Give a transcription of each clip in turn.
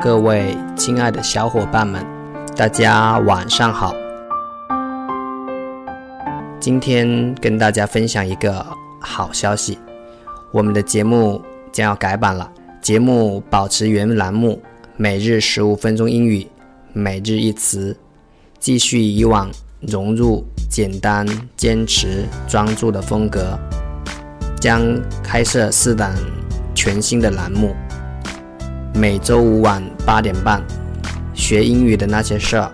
各位亲爱的小伙伴们，大家晚上好。今天跟大家分享一个好消息，我们的节目将要改版了。节目保持原栏目，每日十五分钟英语，每日一词，继续以往融入简单、坚持、专注的风格，将开设四档全新的栏目。每周五晚八点半，学英语的那些事儿，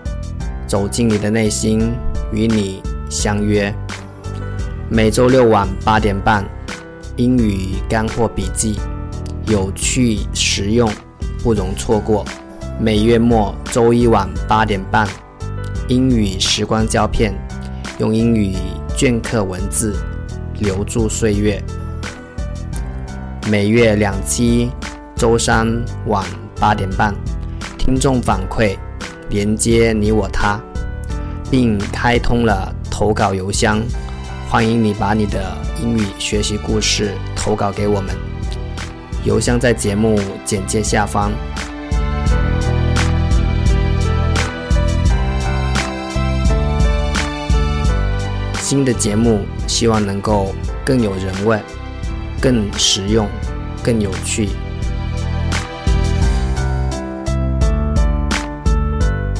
走进你的内心，与你相约。每周六晚八点半，英语干货笔记，有趣实用，不容错过。每月末周一晚八点半，英语时光胶片，用英语镌刻文字，留住岁月。每月两期。周三晚八点半，听众反馈连接你我他，并开通了投稿邮箱，欢迎你把你的英语学习故事投稿给我们。邮箱在节目简介下方。新的节目希望能够更有人味、更实用、更有趣。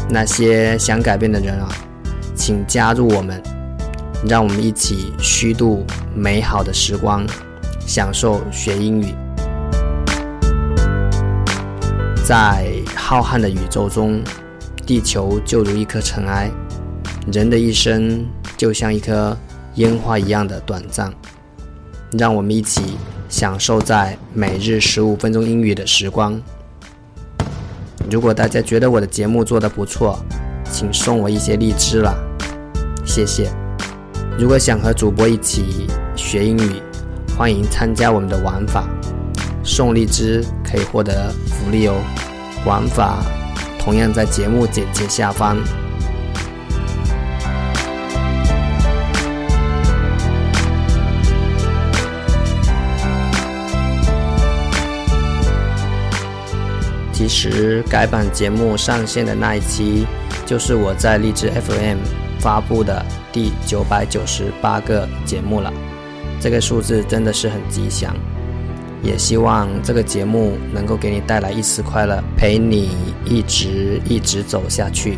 那些想改变的人啊，请加入我们，让我们一起虚度美好的时光，享受学英语。在浩瀚的宇宙中，地球就如一颗尘埃，人的一生就像一颗烟花一样的短暂。让我们一起享受在每日十五分钟英语的时光。如果大家觉得我的节目做得不错，请送我一些荔枝啦，谢谢。如果想和主播一起学英语，欢迎参加我们的玩法，送荔枝可以获得福利哦。玩法同样在节目简介下方。其实改版节目上线的那一期，就是我在荔枝 FM 发布的第九百九十八个节目了。这个数字真的是很吉祥，也希望这个节目能够给你带来一丝快乐，陪你一直一直走下去。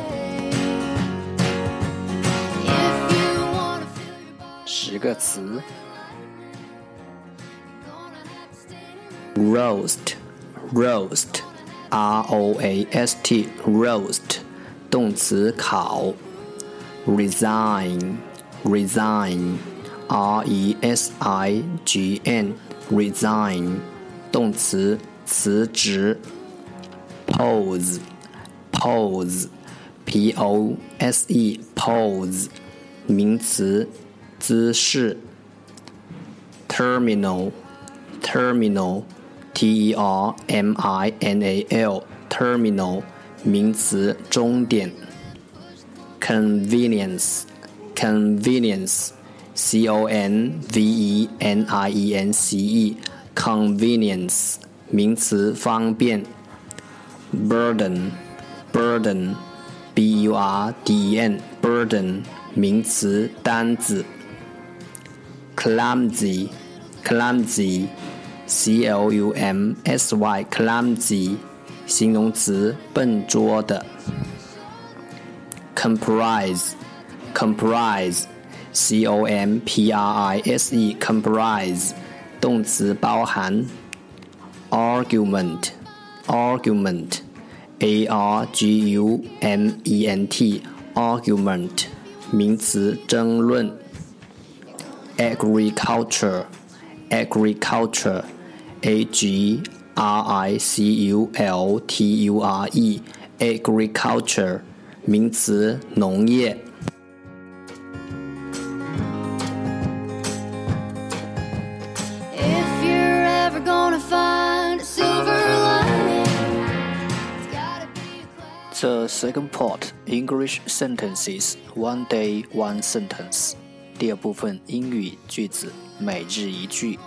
个词：roast，roast，r o a s t，roast，动词烤；resign，resign，R E S I G N，resign，动词，辞职。pose，pose，P O S E，pose，名词，姿势。terminal，terminal，T E R M I N A L，terminal，名词，终点。convenience，convenience。C O N V E N I E N C E，convenience，名词，方便。burden，burden，B U R D E N，burden，名词，单子。clumsy，clumsy，C L U M S Y，clumsy，形容词，笨拙的。comprise，comprise。C O M P R I S E comprise 动词包含 argument argument A R G U M E N T argument 名词争论 agriculture agriculture A G R I C U L T U R E agriculture 名词农业 The second part English sentences one day one sentence 第二部分英语句子每日一句。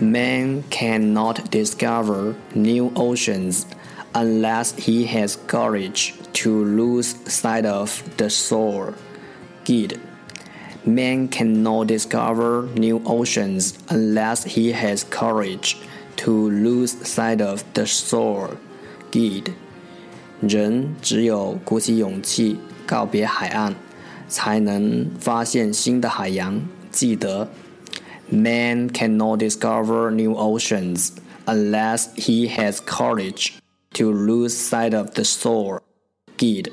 Man cannot discover new oceans unless he has courage to lose sight of the shore. Gide Man cannot discover new oceans unless he has courage to lose sight of the shore. Gide，人只有鼓起勇气告别海岸，才能发现新的海洋。记得，Man cannot discover new oceans unless he has courage to lose sight of the shore. Gide。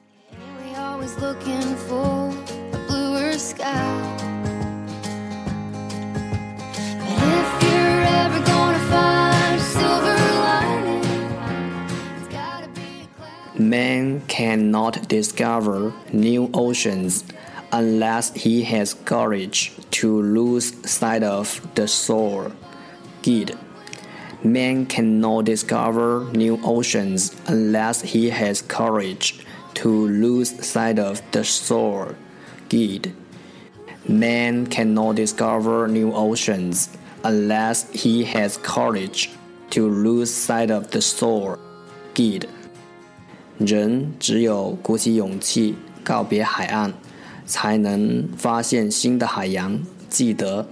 always looking for a bluer sky. But if you're ever gonna find a silver lining, it's gotta be a cloud. Man cannot discover new oceans unless he has courage to lose sight of the shore. Gide. Man cannot discover new oceans unless he has courage to lose sight of the shore. Gide. Man cannot discover new oceans unless he has courage to lose sight of the shore. Gide. 人只有鼓起勇气告别海岸，才能发现新的海洋。记得。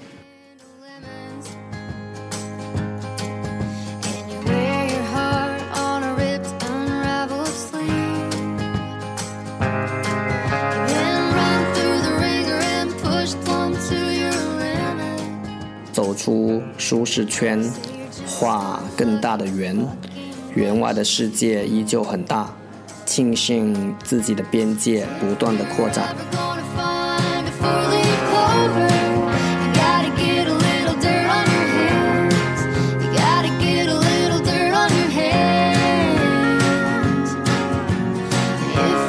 出舒适圈画更大的圆圆外的世界依旧很大庆幸自己的边界不断的扩展 Yeah.